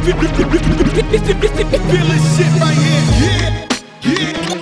Feel this shit right here. Yeah, yeah,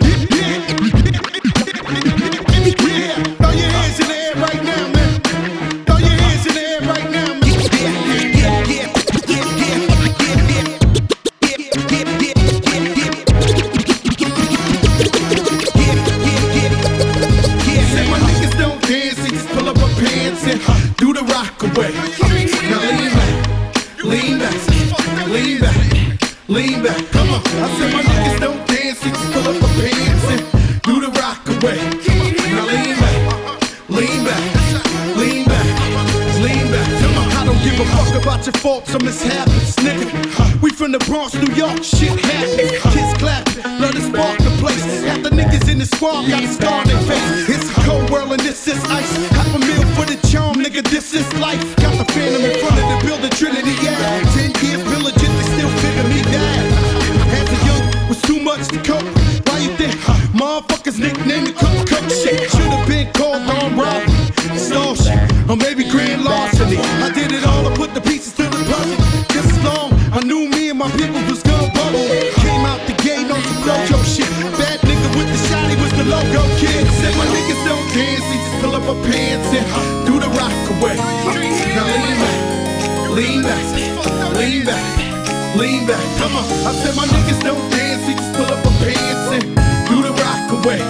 lean back, lean back. Come on, I said my niggas don't dance, we just pull up our pants and do the rock away.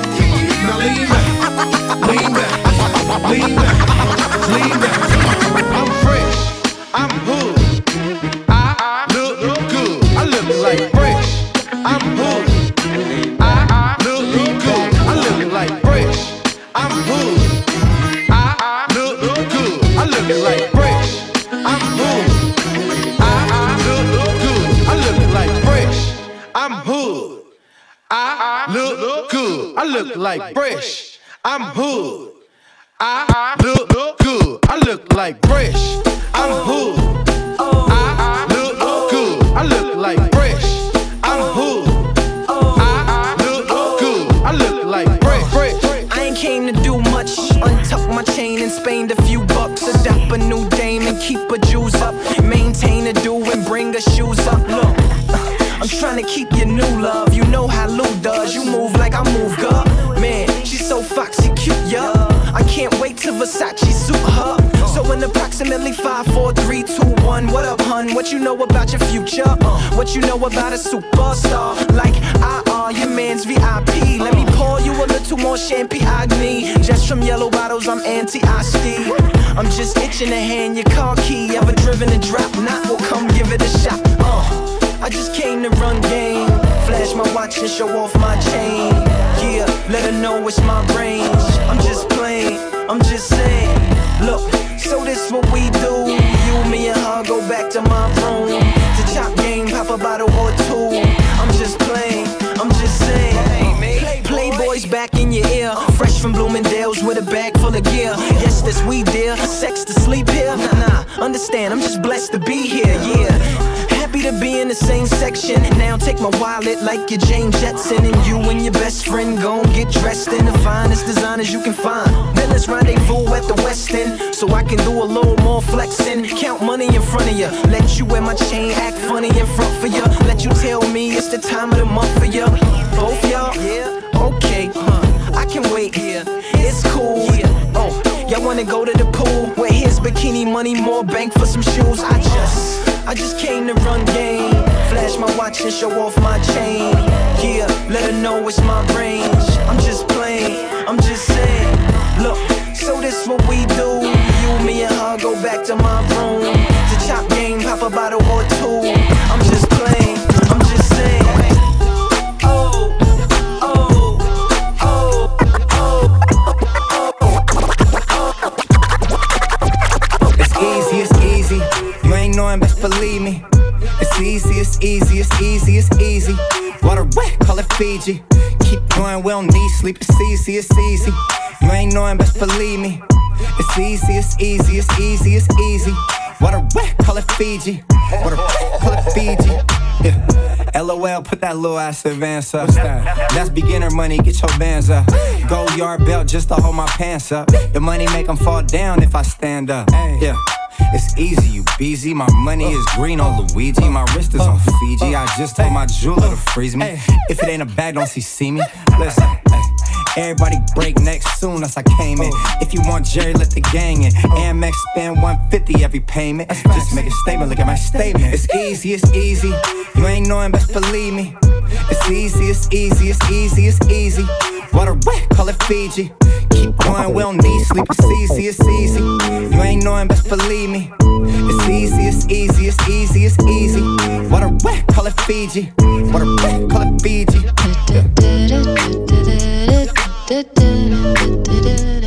Now lean back, lean back, lean back, We, dear. Sex to sleep here? Nah, nah, understand, I'm just blessed to be here, yeah. Happy to be in the same section. Now take my wallet like you're Jane Jetson. And you and your best friend gon' get dressed in the finest designers you can find. Then let's rendezvous at the West End. So I can do a little more flexing. Count money in front of you. Let you wear my chain, act funny in front for you. Let you tell me it's the time of the month for you. Both y'all? Yeah. Okay. Huh. I can wait here. It's cool. Wanna go to the pool? Where his bikini money, more bank for some shoes. I just. I just came to run game. Flash my watch and show off my chain. Yeah, let her know it's my range. I'm just playing, I'm just saying. Look, so this what we do. You, me, and her go back to my room. To chop game, pop a bottle or two. Believe me. It's easy, it's easy, it's easy, it's easy. Water wet, call it Fiji. Keep going, we don't need sleep. It's easy, it's easy. You ain't knowing, best believe me. It's easy, it's easy, it's easy, it's easy. Water wet, call it Fiji. Water wet, call it Fiji. Yeah. LOL, put that little ass advance up. That's beginner money, get your bands up. Gold yard belt just to hold my pants up. Your money make them fall down if I stand up. Yeah. It's easy, you busy. My money is green on Luigi. My wrist is on Fiji. I just told my jeweler to freeze me. If it ain't a bag, don't see see me. Listen. Everybody break next soon as I came in. If you want Jerry, let the gang in. Amex spend 150 every payment. Just make a statement, look at my statement. It's easy, it's easy. You ain't knowing, best believe me. It's easy, it's easy, it's easy, it's easy. Water wet, call it Fiji. Keep going, we don't need sleep, it's easy, it's easy. You ain't knowing, best believe me. It's easy, it's easy, it's easy, it's easy. Water wet, call it Fiji. Water wet, call it Fiji. I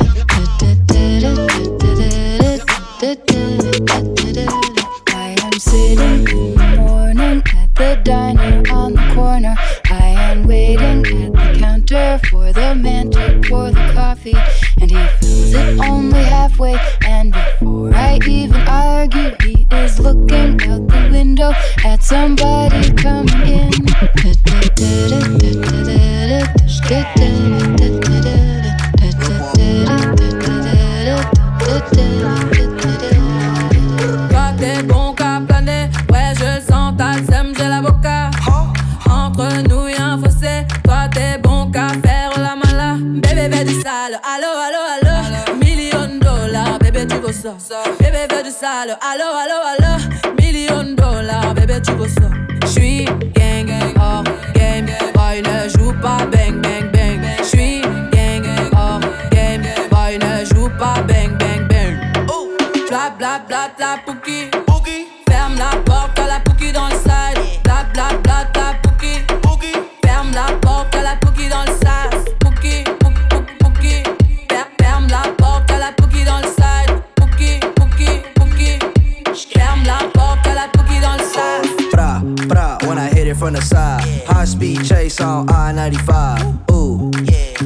for the man to pour the coffee, and he fills it only halfway. And before I even argue, he is looking out the window at somebody coming in. ça. Bébé veut du sale, allo allo allo, million dollars, bébé tu veux ça. J'suis gang gang hors game, boy ne joue pas bang bang bang. J'suis gang hors game, boy ne joue pas bang bang bang. Bla bla bla la pouki. From the side. High speed chase on I 95. Ooh,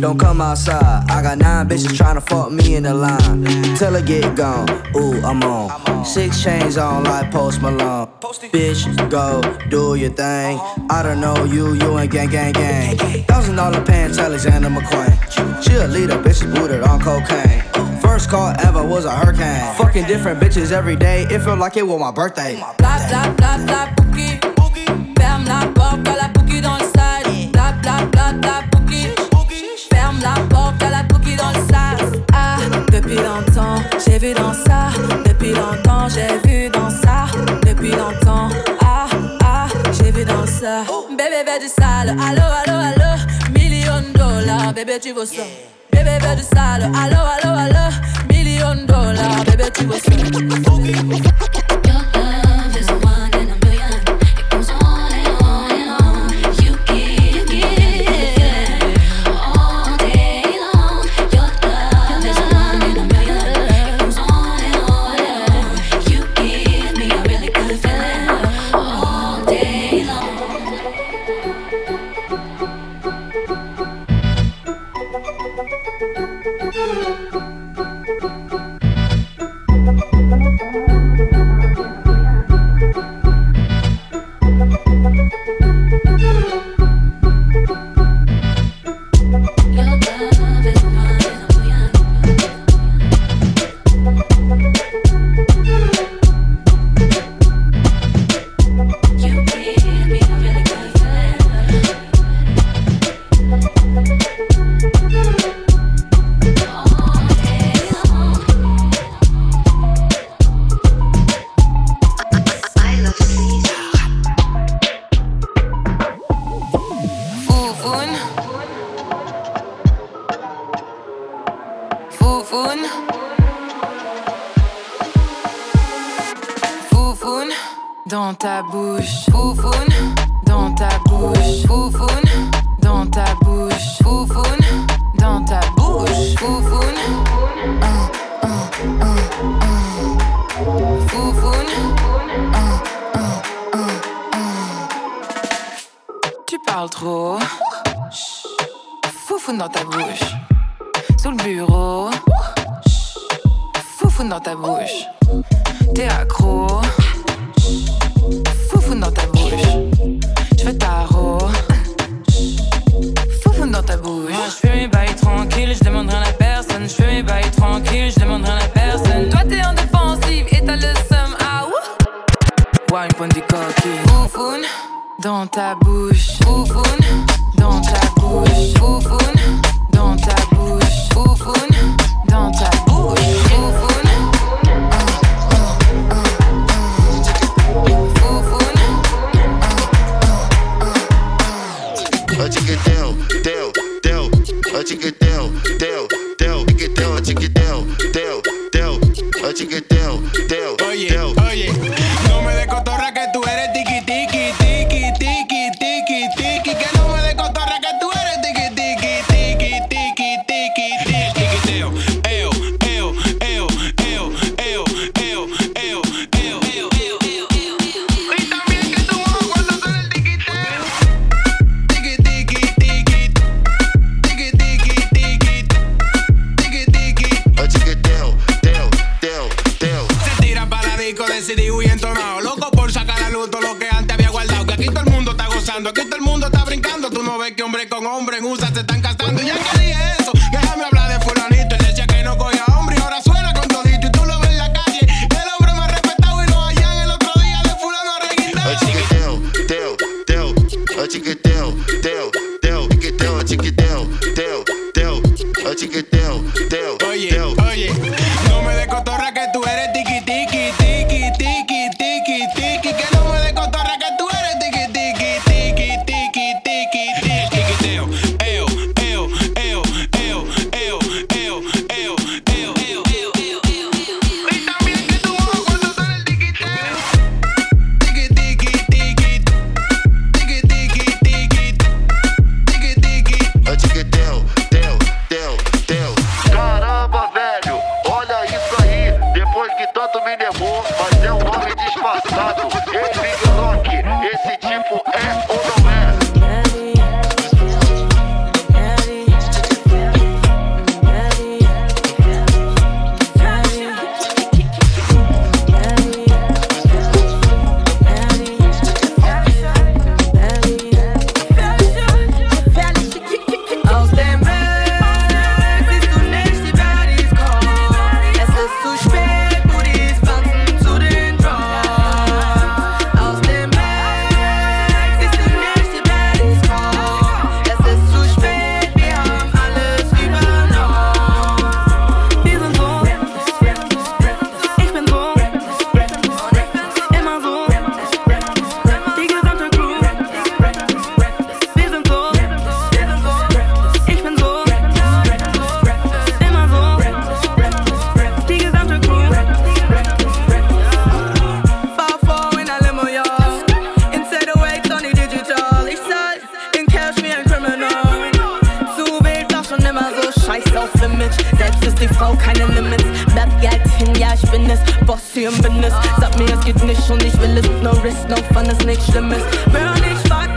don't come outside. I got nine bitches tryna fuck me in the line. Till I get gone. Ooh, I'm on. Six chains on like Post Malone. Bitch, go do your thing. I don't know you, you ain't gang, gang, gang. Thousand dollar pants, Alexander McQueen. She a leader, bitches booted on cocaine. First call ever was a hurricane. Fucking different bitches every day. It felt like it was my birthday. Bla bla bla bla pouki. Vu dans ça. Depuis longtemps, j'ai vu dans ça. Depuis longtemps, ah, ah, j'ai vu dans ça. Bébé veut du sale, allo, allo, allo. Million dollars, bébé, tu veux ça. Bébé veut du sale, allo, allo, allo. Million dollars, bébé, tu veux ça. die Frau, keine Limits. Bleib Geld hin, ja, ich bin es. Boss hier im Bündnis. Sag mir, es geht nicht und ich will es. No risk, no fun, ist nichts Schlimmes. Burn, ich wag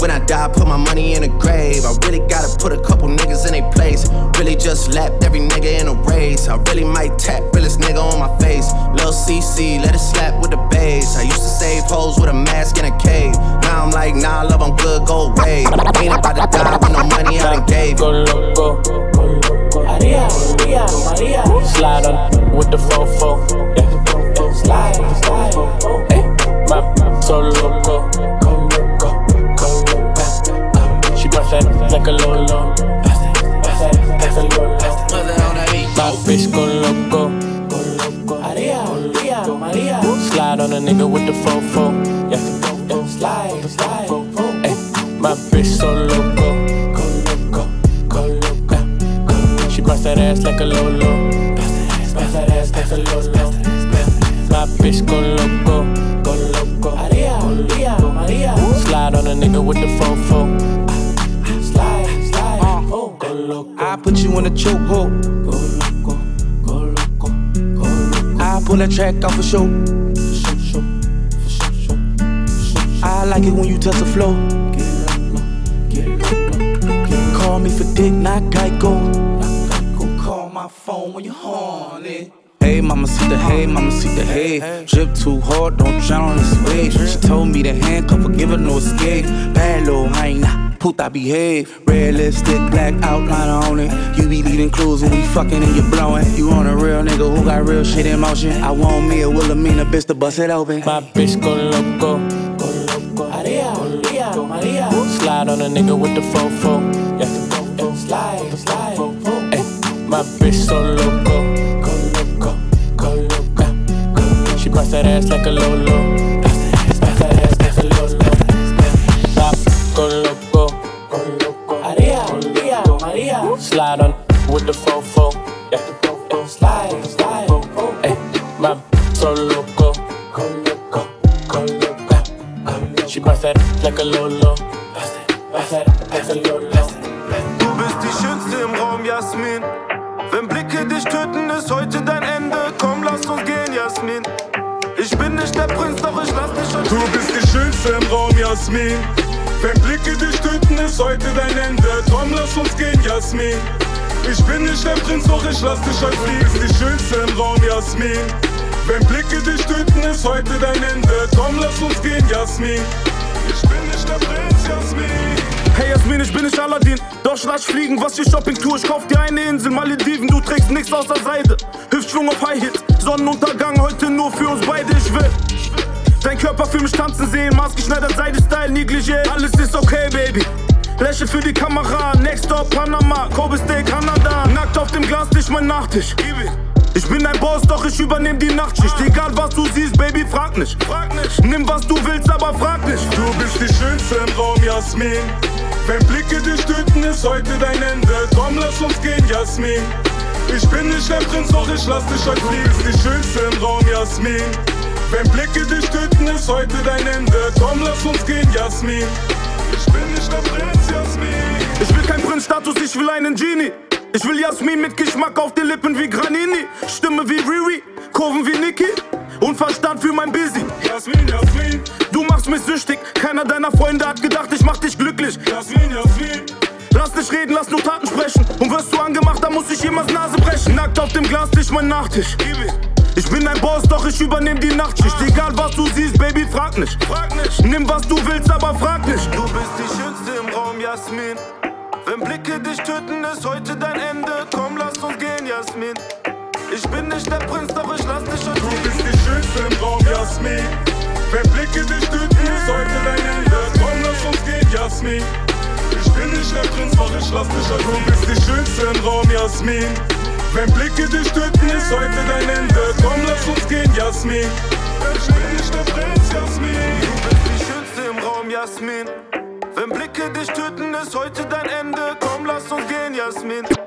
When I die, I put my money in a grave. I really gotta put a couple niggas in a place. Really just lapped every nigga in a race. I really might tap realest nigga on my face. Lil CC, let it slap with the bass. I used to save hoes with a mask in a cave. Now I'm like, nah, love, I'm good, go away. Ain't about to die with no money I done gave. Go loco. Maria, Maria, Maria. Slide on with the fofo. Yeah. Bitch go loco. Go loco. Maria, Maria, Maria. Slide on a nigga with the fofo. Yeah, yeah. Slide, slide. Ay, my bitch so loco. Go loco, go loco. She bust that ass like a Lolo. Bust that ass, bust that ass like a Lolo. My bitch go loco, go loco. Maria, Maria, Maria. Slide on a nigga with the fofo. Slide, slide. Oh, go loco. I put you in a chokehold. Pull that track off for show. I like it when you touch the floor. Get low, get low, get low. Call me for dick, not Geico. Call my phone when you're horny. Hey, mama, see the hey, mama, see the hey. Drip too hard, don't drown on this wave. She told me to handcuff give her no escape. Bad little hyena, puta behave. Red lipstick, black outline on it. You be leading clues when we fucking and you blowing. You on a real nigga who got real shit in motion. I want me a Wilhelmina bitch to bust it open. My bitch go loco, go loco. Maria, Maria, Maria. Slide on a nigga with the fofo. Yeah, yeah. slide, slide. Ay, my bitch so loco, go loco, go loco. She bust that ass like a Lolo. Jasmin. Ich bin nicht der Prinz, Jasmin. Hey Jasmin, ich bin nicht Aladdin, doch lass fliegen, was die Shopping tour Ich kauf dir eine Insel, Malediven, du trägst nichts außer Seide. Hüftschwung auf High Hits, Sonnenuntergang heute nur für uns beide, ich will. Dein Körper für mich tanzen sehen, maßgeschneidert Seide-Style, Negligé. Alles ist okay, Baby. Lächeln für die Kamera, Next Stop Panama, Kobe Steak, Kanada. Nackt auf dem Glastisch, mein Nachtisch. Ein Boss, doch ich übernehm die Nachtschicht. Egal was du siehst, Baby, frag nicht. Frag nicht. Nimm was du willst, aber frag nicht. Du bist die Schönste im Raum, Jasmin. Wenn Blicke dich töten, ist heute dein Ende. Komm, lass uns gehen, Jasmin. Ich bin nicht der Prinz, doch ich lass dich heute fliegen. Du bist die Schönste im Raum, Jasmin. Wenn Blicke dich töten, ist heute dein Ende. Komm, lass uns gehen, Jasmin. Ich bin nicht der Prinz, Jasmin. Ich will kein Prinzstatus, ich will einen Genie. Ich will Jasmin mit Geschmack auf den Lippen wie Granini. Kurven wie Niki und Verstand für mein Busy. Jasmin, Jasmin, Du machst mich süchtig, keiner deiner Freunde hat gedacht, ich mach dich glücklich. Jasmin, Jasmin. Lass nicht reden, lass nur Taten sprechen. Und wirst du angemacht, dann muss ich jemals Nase brechen. Nackt auf dem Glastisch, mein Nachtisch. Ich bin ein Boss, doch ich übernehm die Nachtschicht. Egal was du siehst, Baby, frag nicht. Frag nicht. Nimm was du willst, aber frag nicht. Du bist die Schönste im Raum, Jasmin. Wenn Blicke dich töten, ist heute dein Ende. Komm, lass uns gehen, Jasmin. Ich bin nicht der Prinz, doch ich lass dich schon Du bist die Schönste im Raum, Jasmin. Wenn Blicke dich töten, ist heute dein Ende. Komm, lass uns gehen, Jasmin. Ich bin nicht der Prinz, doch ich lass dich halt. Du bist die Schönste im Raum, Jasmin. Wenn Blicke dich töten, ist heute dein Ende. Komm, lass uns gehen, Jasmin. Ich bin nicht der Prinz, Jasmin. Du bist die Schönste im Raum, Jasmin. Wenn Blicke dich töten, ist heute dein Ende. Komm, lass uns gehen, Jasmin.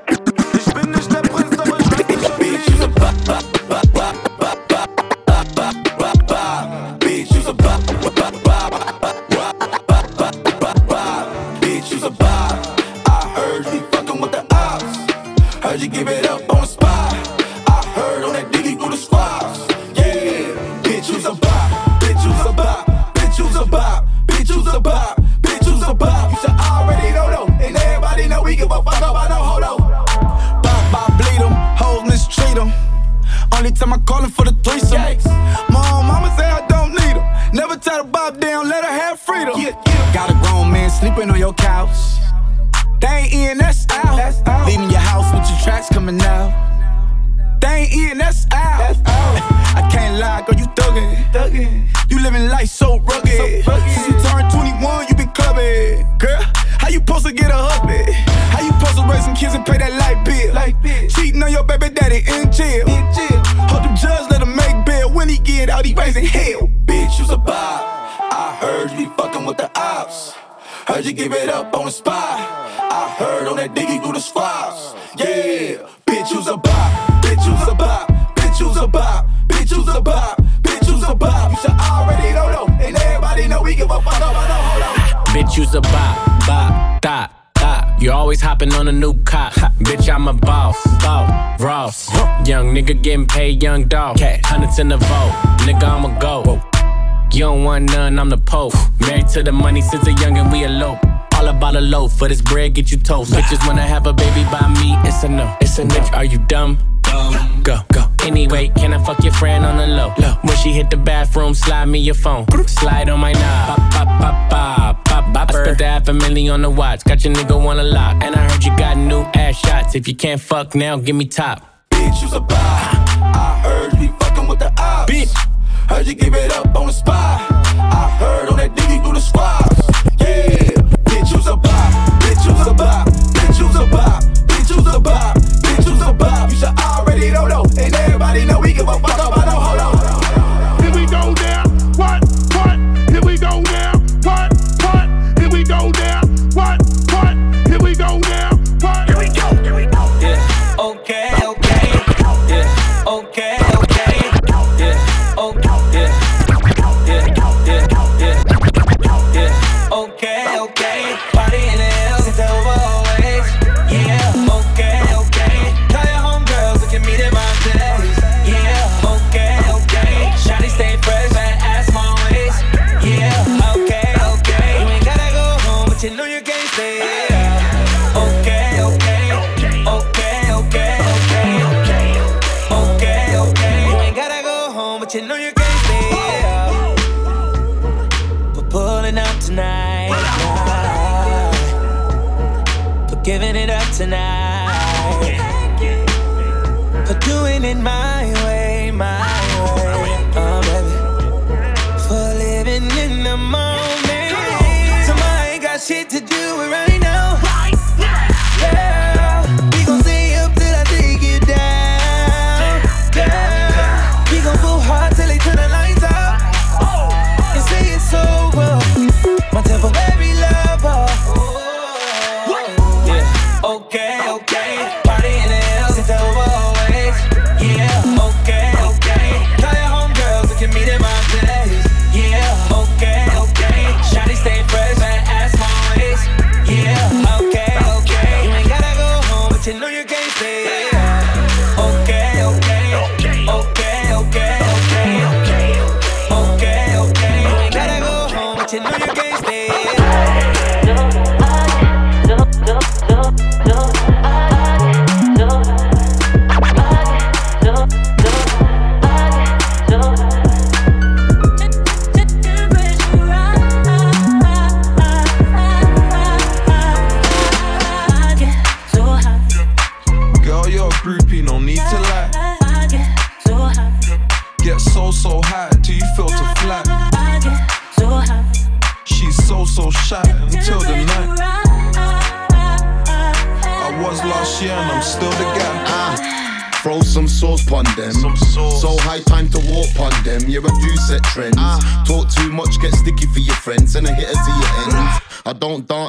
Bitch, you's a bop. I heard you fucking with the ops. Heard you give it up. Time I callin' for the threesome. Mom, mama say I don't need 'em. Never tie the bob down, let her have freedom. Yeah, yeah. Got a grown man sleeping on your couch. They ain't in, that's out. Leaving your house with your tracks coming out. They ain't in, that's out. I can't lie, girl, you thuggin'. thuggin'. You living life so rugged. Since you turned 21, you been clubbing. Girl, how you supposed to get a husband? How you supposed to raise some kids and pay that light bill? Like Cheating on your baby daddy in jail. In jail. Get out, he raising hell. Bitch, you's a bop. I heard you be fucking with the ops. Heard you give it up on the spot. I heard on that diggy do the squats. Yeah, bitch, you's a bop. Bitch, you's a bop. Bitch, you's a bop. Bitch, you's a bop. Bitch, you's a bop. You should already know, know. And everybody know we give a fuck about no hold on. Bitch, you's a bop, bop, dot. You always hopping on a new cop. Bitch, I'm a boss, boss, Ross. Young nigga getting paid, young dog. Hundreds in the vote, nigga, I'ma go. You don't want none, I'm the Pope. Married to the money since a young and we elope. All about a loaf, for this bread get you toast. Bitches wanna have a baby by me, it's a no. It's a bitch, are you dumb? Go, go. Anyway, can I fuck your friend on the low? low. When she hit the bathroom, slide me your phone. Slide on my knob. Pop, pop, pop, pop, pop, pop. I spent the half a million on the watch. Got your nigga wanna lock. And I heard you got new ass shots. If you can't fuck now, give me top. Bitch, you's a bop. I heard you be fucking with the ops. Bitch. Heard you give it up on the spot. I heard on that diggy do the squats. Yeah, bitch, you's a bop. Bitch, you's a bop. Bitch, you's a bop.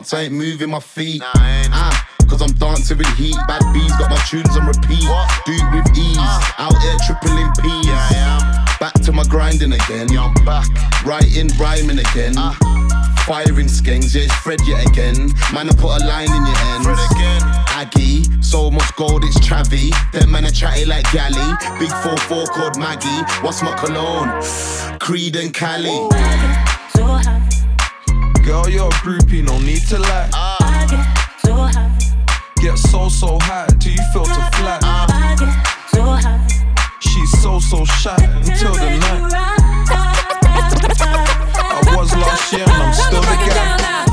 Dance, I ain't moving my feet. Ah, Cause I'm dancing with heat. Bad bees got my tunes on repeat. Do it with ease. Out here tripling P's. Yeah, I am. Back to my grinding again. Yeah, I'm back. Writing, rhyming again. Firing skanks, yeah, it's Fred yet again. Man, I put a line in your ends. Fred again. Aggie, so much gold, it's Travi. Them man are chatty like Galley. Big 4-4 called Maggie. What's my cologne? Creed and Cali. Girl, you're a groupie, no need to lie. Get so, so high till you feel to flat. She's so, so shy until the night. I was last year and I'm still the guy.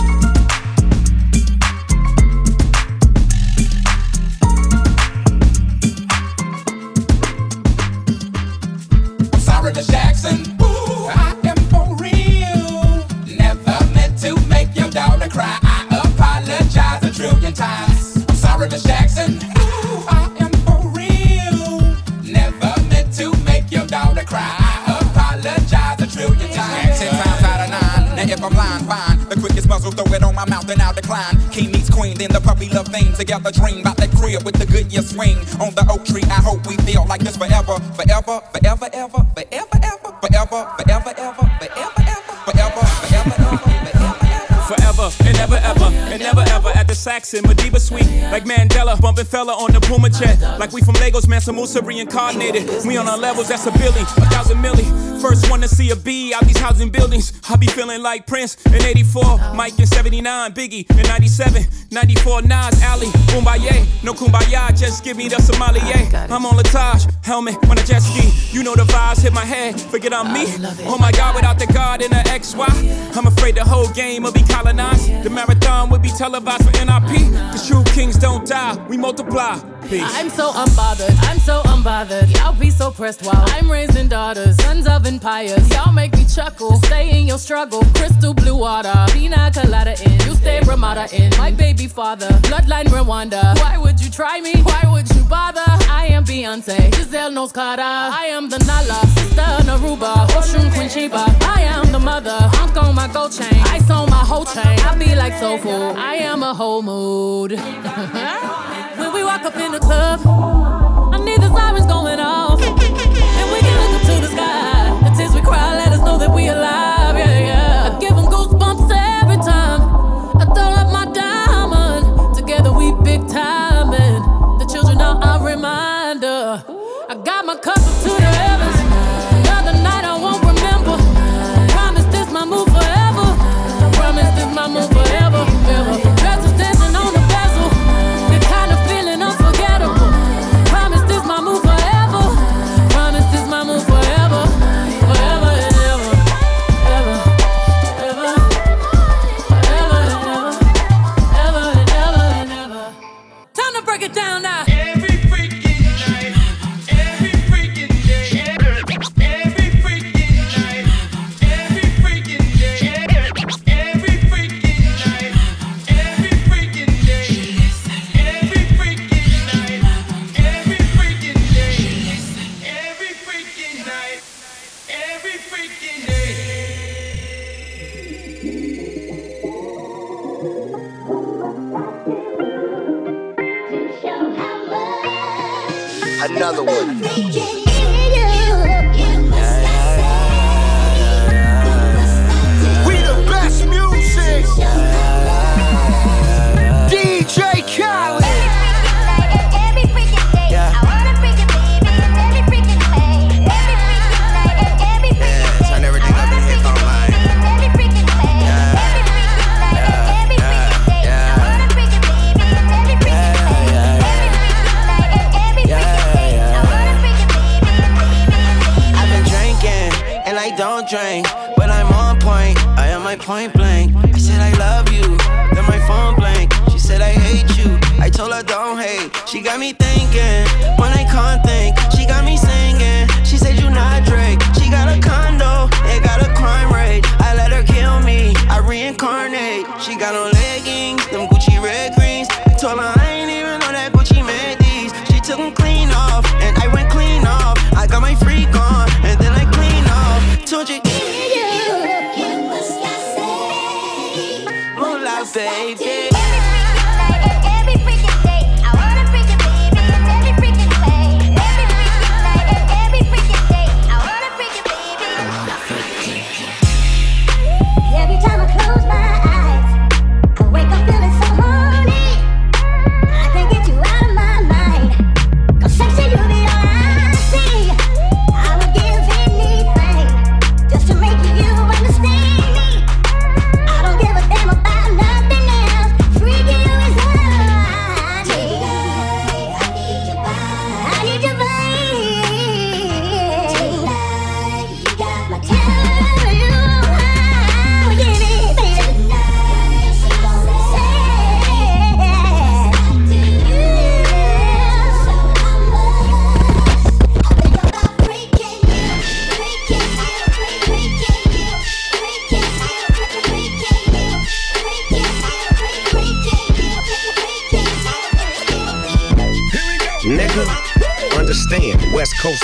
like we from Lagos, man. Mansa Musa reincarnated. We on our levels, that's a billion, a thousand milli. First one to see a B out these housing buildings. I be feeling like Prince in 84, Mike in 79, Biggie in 97, 94, Nas, Ali, Kumbaya. No Kumbaya, just give me the sommelier. I'm on Latage, helmet on a jet ski. You know the vibes hit my head, forget I'm me. Oh my God, without the God in the XY. I'm afraid the whole game will be colonized. The marathon will be televised for NIP. Cause true kings don't die, we multiply. Peace. I'm so unbothered, I'm so unbothered. Y'all be so pressed while I'm raising daughters, sons of empires. Y'all make me chuckle, stay in your struggle. Crystal blue water, pina colada in. You stay Ramada in. My baby father, bloodline Rwanda. Why would you try me? Why would you bother? I am Beyonce, Giselle Knowles-Carter. I am the Nala, sister Naruba, Oshun Queen Sheba. I am the mother, Hunk on my gold chain. I so whole chain. I be like so full. I am a whole mood. when we walk up in the club.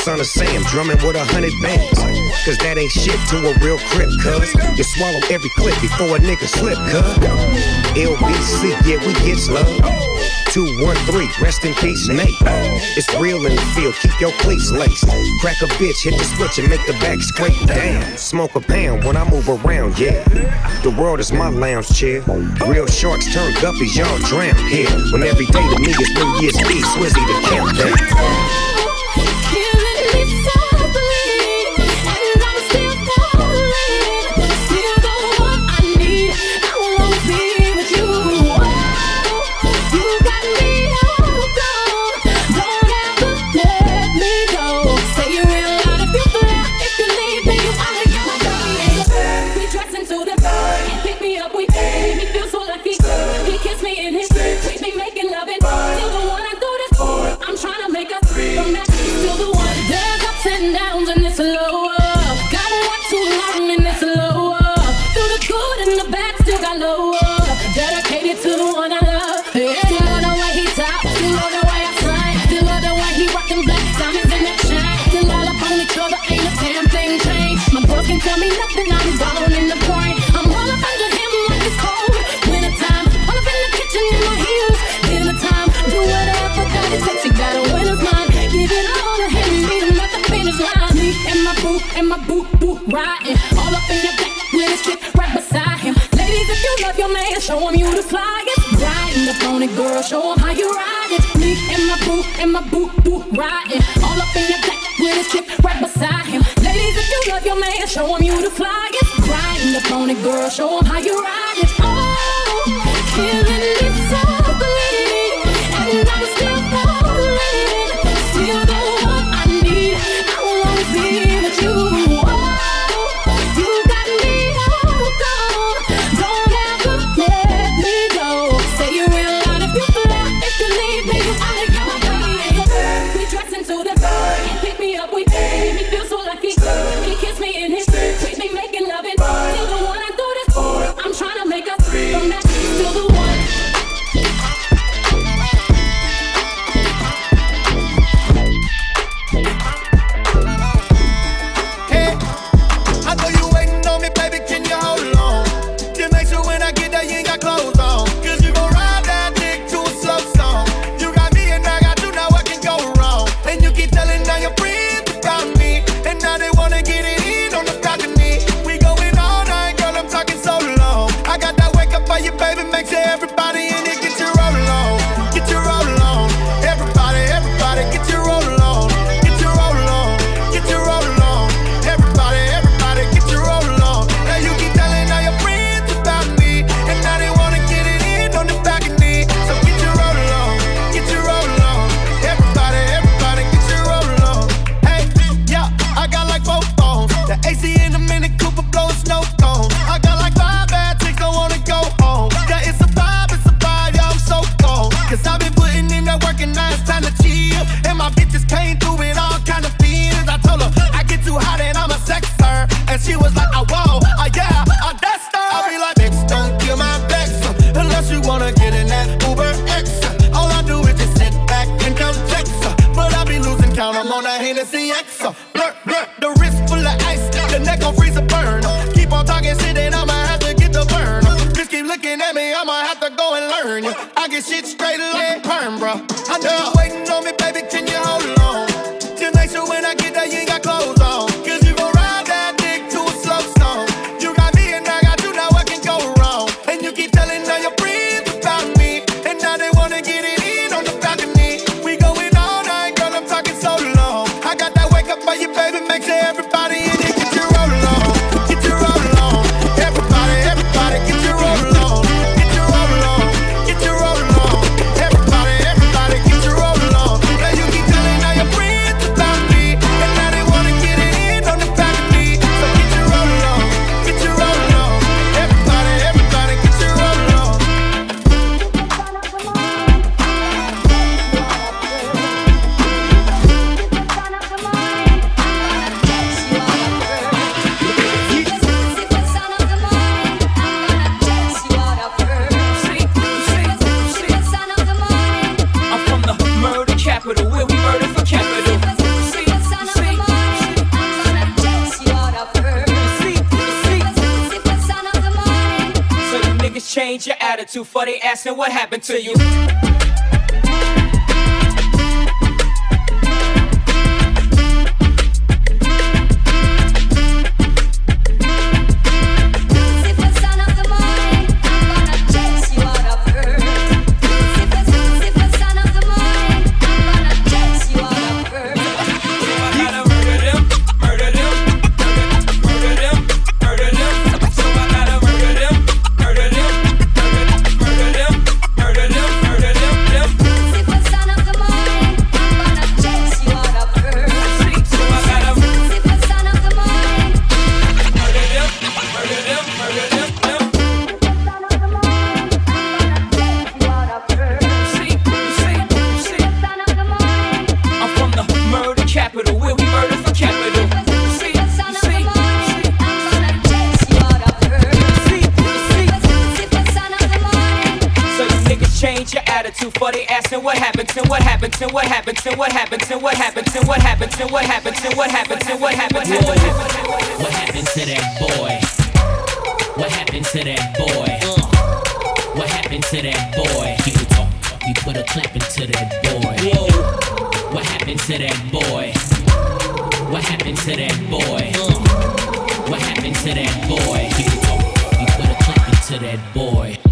son of Sam, drumming with a hundred bands. Cause that ain't shit to a real crip, cuz. You swallow every clip before a nigga slip, cuz. LBC, yeah, we get love. 213, rest in peace, Nate. It's real in the field, keep your cleats laced. Crack a bitch, hit the switch and make the back scrape down. Smoke a pound when I move around, yeah. The world is my lounge chair. Real sharks turn guppies, y'all drown here. When every day to me is New Year's Eve, Swizzy the countdown. Show them you the flyest. Riding the on girl. Show them how you ride it. Me and my boo and my boo boo riding. All up in your back with his chick right beside him. Ladies, if you love your man, show you the flyest. Riding the on girl. Show how you ride attitude for they asking what happened to you. What happened to that boy? What happened to that boy? He talk, he put a clap into that boy. Whoa. What happened to that boy? What happened to that boy? What happened to that boy? He talk, he put a clap into that boy.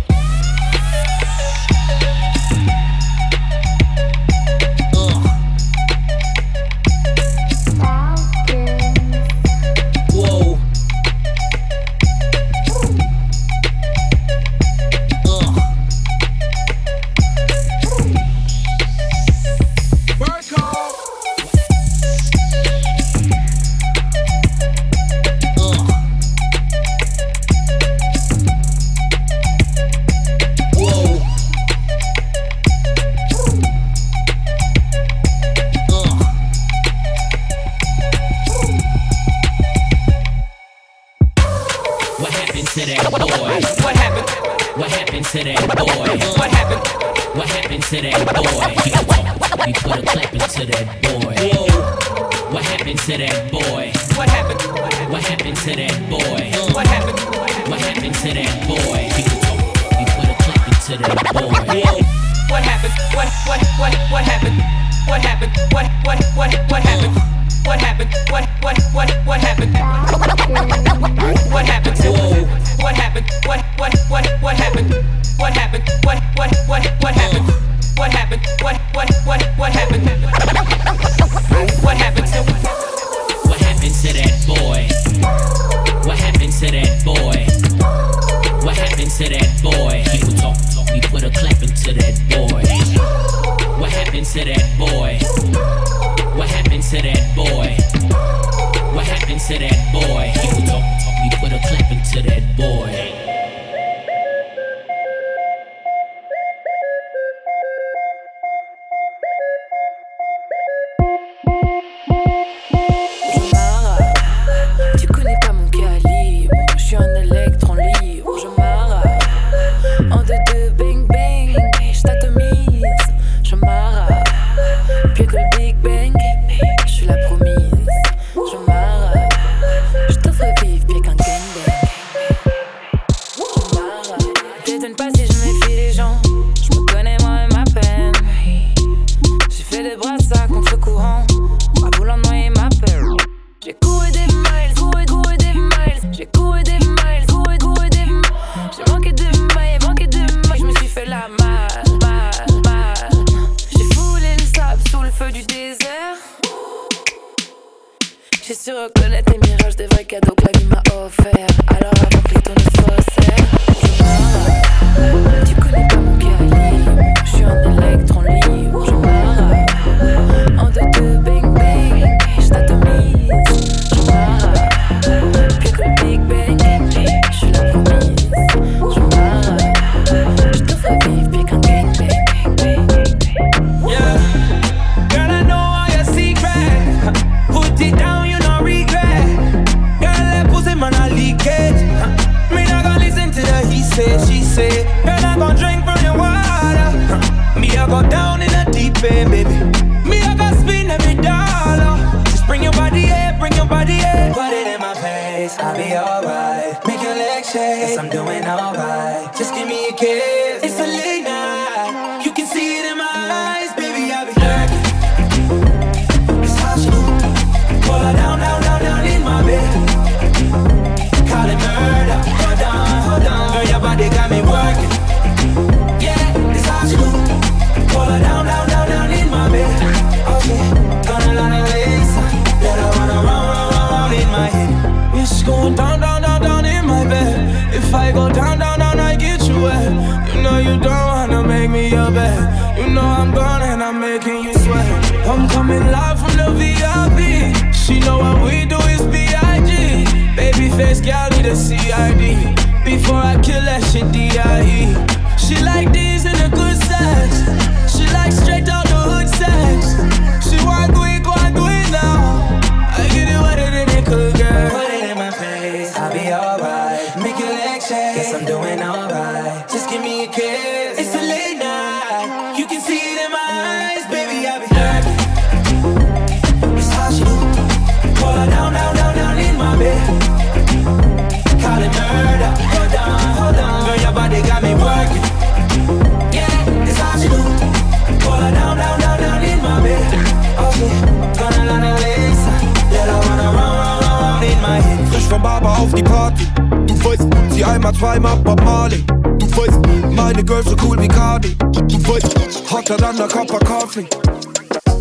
Party. Du weißt, sie einmal, zweimal Bob Marley. Du weißt, meine Girls so cool wie Cardi. Du weißt, hotter dann der Copper Coffee.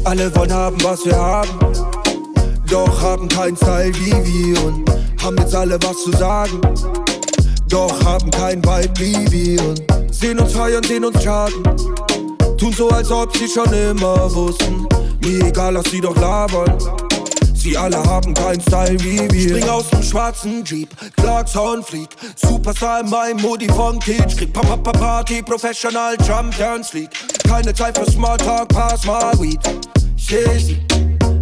Alle wollen haben, was wir haben. Doch haben keinen Style wie wir und haben jetzt alle was zu sagen. Doch haben kein Vibe wie wir und sehen uns feiern, sehen uns charten. Tun so, als ob sie schon immer wussten. Mir egal, lass sie doch labern. Sie alle haben keinen Style wie wir. Spring aus dem schwarzen Jeep, Clarks Hornfleet. Superstar in meinem Moody von Kitsch. Krieg Papa Papa Party, Professional Champions League. Keine Zeit für Smalltalk, pass mal Weed. Shizzy,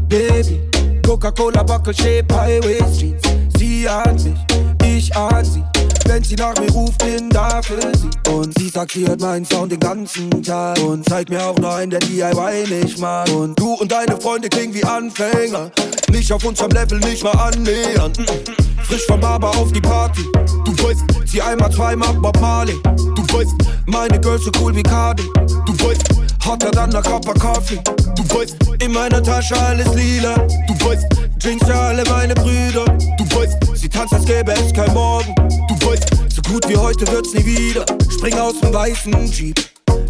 Baby. Coca-Cola, Buckle, Shape, Highway Streets. Sie an mich, ich an sie. Wenn sie nach mir ruft, bin da für sie. Und sie sagt, sie hört meinen Sound den ganzen Tag. Und zeigt mir auch noch einen, der DIY nicht mag. Und du und deine Freunde klingen wie Anfänger. Nicht auf unserem Level, nicht mal annähern. Mm, mm. Frisch vom Barber auf die Party. Du weißt, sie einmal, zweimal Bob Marley. Du weißt, meine Girls so cool wie Cardi. Du weißt, hotter dann der Copper Coffee. Du weißt, in meiner Tasche alles lila. Du weißt, Drinks für alle meine Brüder. Du weißt, sie tanzt, als gäbe es kein Morgen. Du weißt, so gut wie heute wird's nie wieder. Spring aus dem weißen Jeep.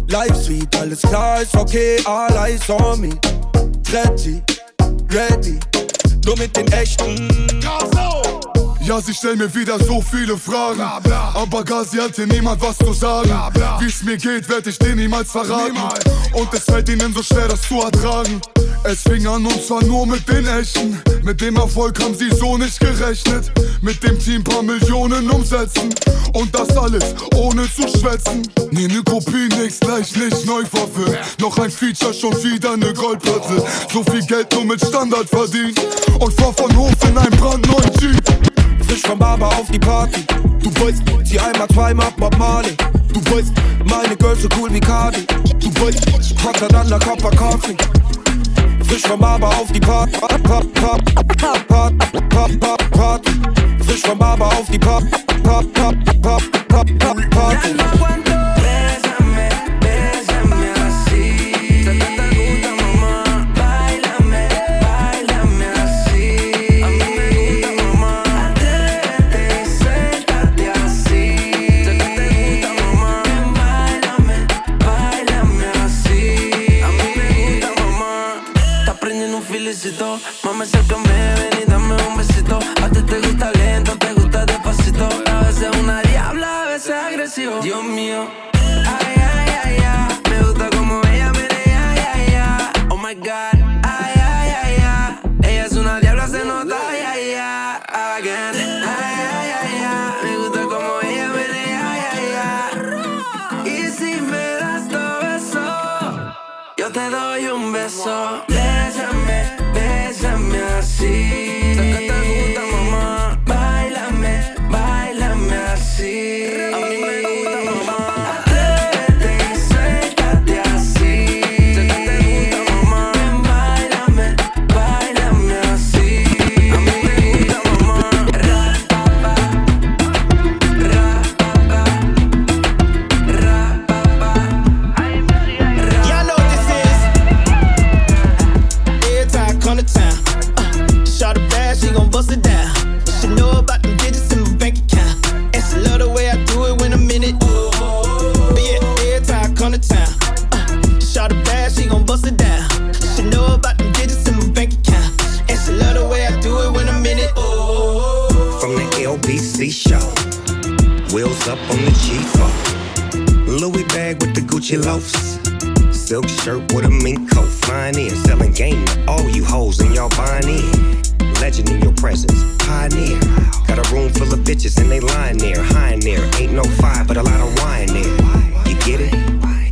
Live Suite, alles klar ist okay, all eyes on me. Ready, ready, nur mit den echten. Ja, sie stellen mir wieder so viele Fragen. Aber gar sie hat hier niemand was zu sagen. Wie's mir geht, werd ich dir niemals verraten. Und es fällt ihnen so schwer, das zu ertragen. Es fing an und zwar nur mit den Echten. Mit dem Erfolg haben sie so nicht gerechnet. Mit dem Team paar Millionen umsetzen. Und das alles ohne zu schwätzen. Nee, ne Kopie, nix gleich nicht neu verfilmt. Noch ein Feature, schon wieder ne Goldplatte. So viel Geld nur mit Standard verdient. Und fahr von Hof in ein brandneuen Jeep. Frisch vom Barber auf die Party. Du weißt, sie einmal, zweimal Bob Marley. Du weißt, meine Girls so cool wie Cardi. Du weißt, hotter dann der Copper Coffee. Frisch vom Barber auf die. Party. Frisch vom Barber auf die Party. Party. Yo te doy un beso. Bésame, bésame así. Loafs. Silk shirt with a mink coat. Flying in, selling game to all you hoes and y'all buying in. Legend in your presence, pioneer. Got a room full of bitches and they lying there, high in there. Ain't no fire, but a lot of wine there. You get it?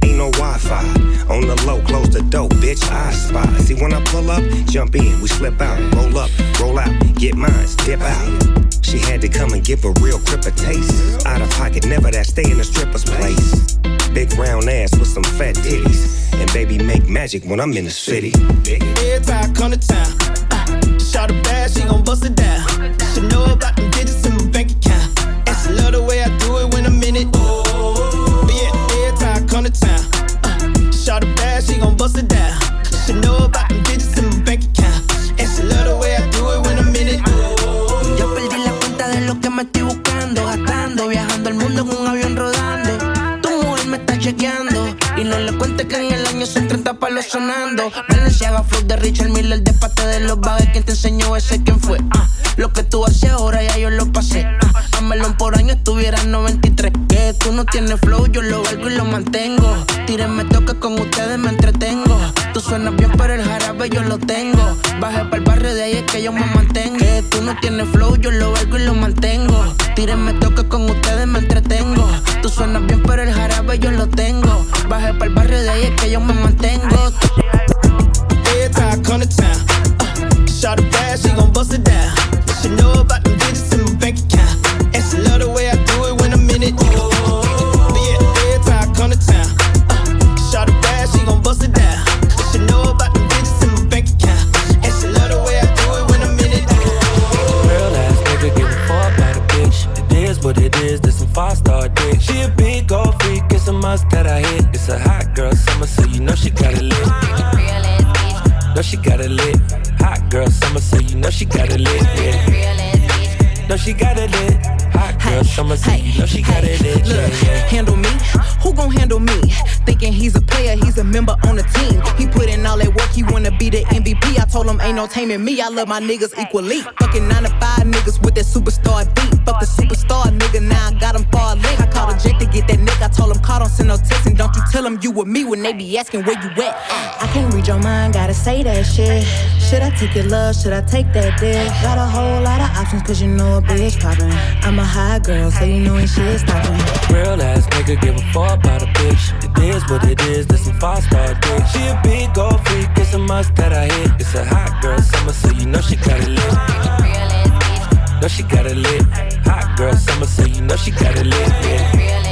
Ain't no Wi-Fi. On the low, close the door, bitch. I spy. See when I pull up, jump in, we slip out, roll up, roll out, get mines, dip out. She had to come and give a real crip a taste. Out of pocket, never that stay in a stripper's place. Big round ass with some fat titties. And baby make magic when I'm in the city. Every time I come to town, shout her bad, she gon' bust it down. She know about them digits in my bank account. And she love the way I do it. Los bagues. ¿Quién te enseñó ese? ¿Quién fue? Ah, lo que tú haces ahora ya yo lo pasé. Ah, a melón por año estuviera en 93. Que tú no tienes flow, yo lo valgo y lo mantengo. Tírenme toque con ustedes, me entretengo. Tú suenas bien, pero el jarabe yo lo tengo. Bajé para el barrio de ahí es que yo me mantengo. Que tú no tienes flow, yo lo valgo y lo mantengo. Tírenme him ain't me. I love my niggas equally. Fucking nine to five niggas with that superstar beat. Fuck the superstar nigga, now I got him far link. I called a jet to get that nigga. I told him call, don't send no text, and don't you tell him you with me when they be asking where you at. I can't read your mind, gotta say that shit. Should I take your love? Should I take that dick? Got a whole lot of options, cause you know a bitch poppin'. I'm a high girl, so you know ain't shit stopping. Real ass nigga give a fuck about a bitch. It is what it is, this some five star dick. She a big gold freak, it's a must that I hit. It's a hot girl summer, so you know she got it lit. Know she got it lit. Hot girl summer, so you know she got it lit. Yeah.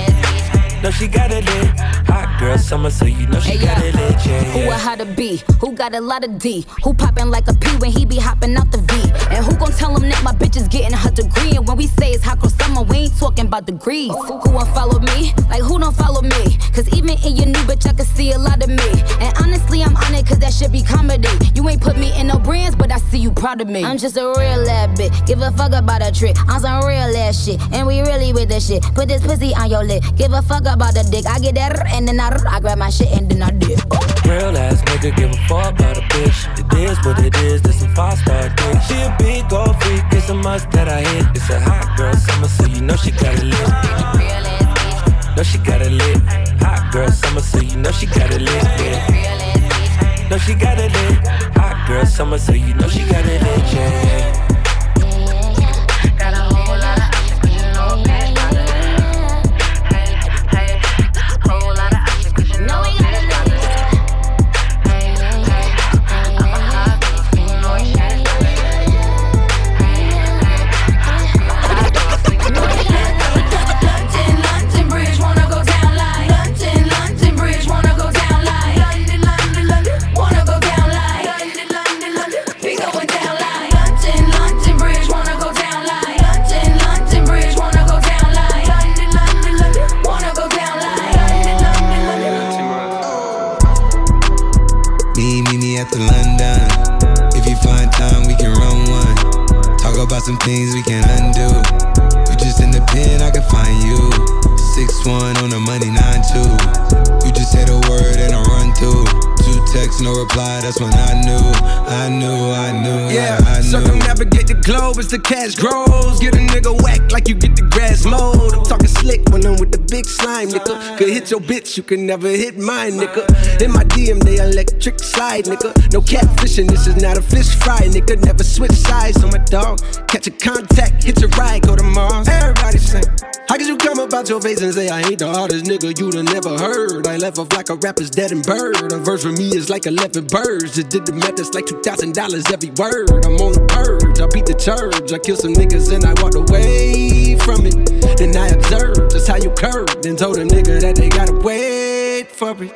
Know she got it lit. Hot girl summer, so you know she Hey, got yeah. it lit. Yeah, Who a yeah. how to be? Who got a lot of D? Who poppin' like a P when he be hopping out the V? And who gon' tell him that my bitch is getting her degree? And when we say it's hot girl summer, we ain't talking about degrees. Who won't follow me? Like who don't follow me? Cause even in your new bitch, I can see a lot of me. And honestly, I'm on it cause that should be comedy. You ain't put me in no brands, but I see you proud of me. I'm just a real ass bitch. Give a fuck about a trick. I'm some real ass shit. And we really with the shit. Put this pussy on your lip. Give a fuck about the dick. I get that and then I, I grab my shit and then I dip. Real ass nigga give a fuck about a bitch. It is what it is, this some five star dick. She a big gold freak, it's a must that I hit. It's a hot girl summer, so you know she got it lit. Know she got it lit. Hot girl summer, so you know she got it lit. Yeah. Know she got it lit. Hot girl summer, so you know she got it lit. Yeah. Cash grows. Hit your bitch, you can never hit mine, nigga. In my DM, they electric slide, nigga. No catfishing, this is not a fish fry, nigga. Never switch sides on my dog. Catch a contact, hit your ride, go to Mars. Everybody sing. How could you come about your face and say I ain't the hardest nigga you'd have never heard? I left off like a rapper's dead and bird. A verse for me is like 11 birds. Just did the math, it's like $2,000 every word. I'm on the purge, I beat the church. I killed some niggas and I walked away from it. Then I observed just how you curved and told a nigga that they gotta wait for it.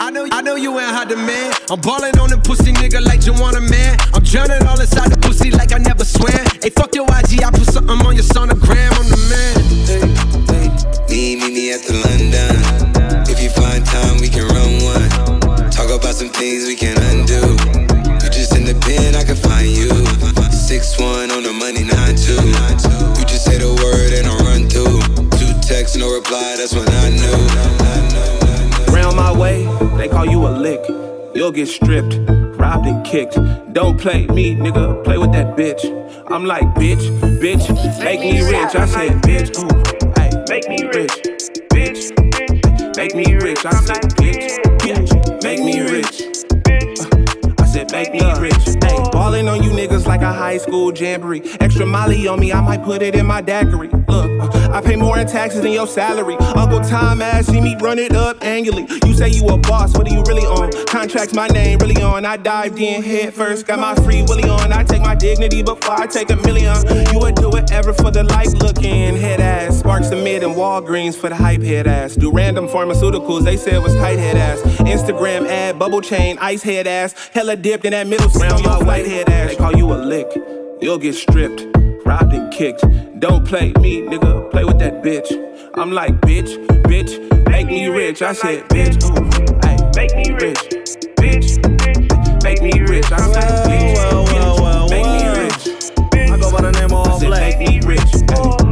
I know, I know you ain't hot demand. I'm ballin' on the pussy nigga like you want a man. I'm drowning all inside the pussy like I never swam. Hey, fuck your IG, I put something on your sonogram. I'm the man. Me, meet me at the London. If you find time, we can run one. Talk about some things we can You'll get stripped, robbed and kicked. Don't play me, nigga, play with that bitch. I'm like, bitch, bitch, make me rich. I said, bitch, ooh, make me rich, bitch, make me rich. I said, bitch, bitch, make me rich. Uh, I said, make me rich. Hey, ballin' on you niggas like a high school jamboree. Extra molly on me, I might put it in my daiquiri. Look, I pay more in taxes than your salary. Uncle Tom ass, see me run it up annually. You say you a boss, what are you really on? Contracts my name really on. I dived in head first, got my free willy on. I take my dignity before I take a million. You would do it ever for the light looking head ass. Sparks the mid and Walgreens for the hype head ass. Do random pharmaceuticals, they said was tight head ass. Instagram ad, bubble chain, ice head ass. Hella dipped in that middle round your white head ass. They call you a lick, you'll get stripped, robbed and kicked. Don't play me, nigga, play with that bitch. I'm like, bitch, bitch, make me rich. I said, bitch, ooh, ay, make me rich, bitch, make me rich. I said, bitch, make me rich. I go by the name of Black. Make me rich. Ay.